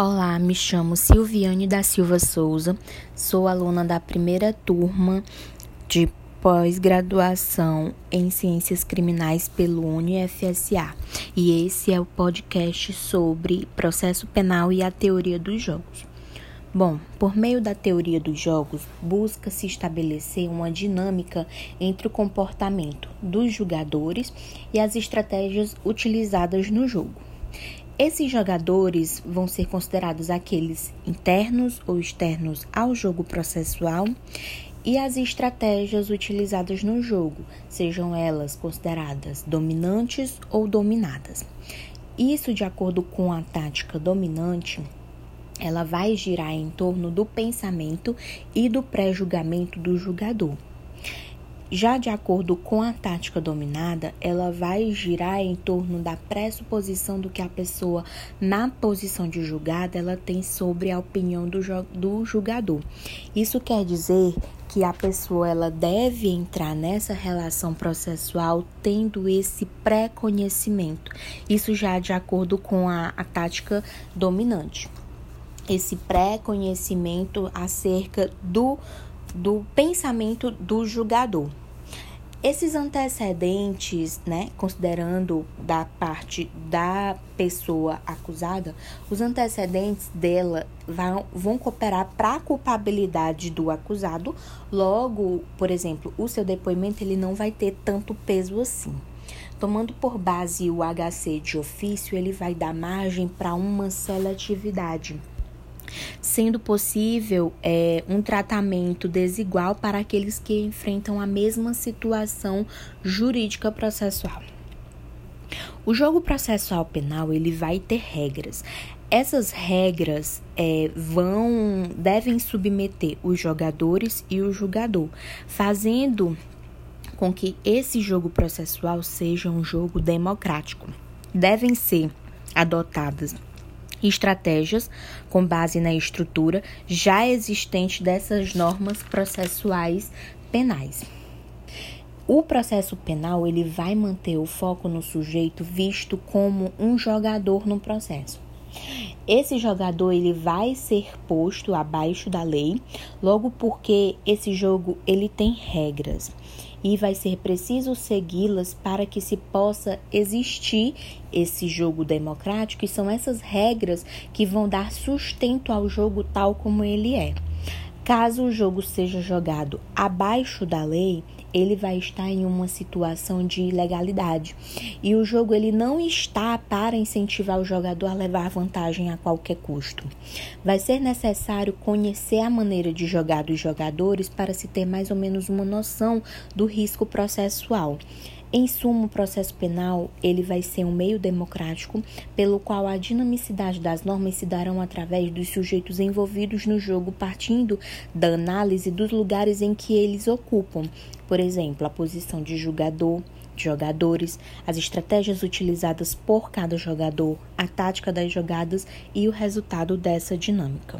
Olá, me chamo Silviane da Silva Souza, sou aluna da primeira turma de pós-graduação em Ciências Criminais pelo UniFSA e esse é o podcast sobre processo penal e a teoria dos jogos. Bom, por meio da teoria dos jogos, busca-se estabelecer uma dinâmica entre o comportamento dos jogadores e as estratégias utilizadas no jogo. Esses jogadores vão ser considerados aqueles internos ou externos ao jogo processual e as estratégias utilizadas no jogo, sejam elas consideradas dominantes ou dominadas. Isso, de acordo com a tática dominante, ela vai girar em torno do pensamento e do pré-julgamento do jogador. Já de acordo com a tática dominada, ela vai girar em torno da pressuposição do que a pessoa, na posição de julgada, ela tem sobre a opinião do, do julgador. Isso quer dizer que a pessoa ela deve entrar nessa relação processual tendo esse pré-conhecimento. Isso já de acordo com a, a tática dominante. Esse pré-conhecimento acerca do do pensamento do julgador. Esses antecedentes, né, considerando da parte da pessoa acusada, os antecedentes dela vão, vão cooperar para a culpabilidade do acusado. Logo, por exemplo, o seu depoimento ele não vai ter tanto peso assim. Tomando por base o HC de ofício, ele vai dar margem para uma seletividade sendo possível é, um tratamento desigual para aqueles que enfrentam a mesma situação jurídica processual. O jogo processual penal ele vai ter regras. Essas regras é, vão devem submeter os jogadores e o julgador, fazendo com que esse jogo processual seja um jogo democrático. Devem ser adotadas estratégias com base na estrutura já existente dessas normas processuais penais. O processo penal ele vai manter o foco no sujeito visto como um jogador no processo. Esse jogador ele vai ser posto abaixo da lei, logo porque esse jogo ele tem regras e vai ser preciso segui-las para que se possa existir esse jogo democrático e são essas regras que vão dar sustento ao jogo tal como ele é. Caso o jogo seja jogado abaixo da lei, ele vai estar em uma situação de ilegalidade. E o jogo ele não está para incentivar o jogador a levar vantagem a qualquer custo. Vai ser necessário conhecer a maneira de jogar dos jogadores para se ter mais ou menos uma noção do risco processual. Em suma, o processo penal ele vai ser um meio democrático pelo qual a dinamicidade das normas se darão através dos sujeitos envolvidos no jogo, partindo da análise dos lugares em que eles ocupam, por exemplo, a posição de jogador, jogadores, as estratégias utilizadas por cada jogador, a tática das jogadas e o resultado dessa dinâmica.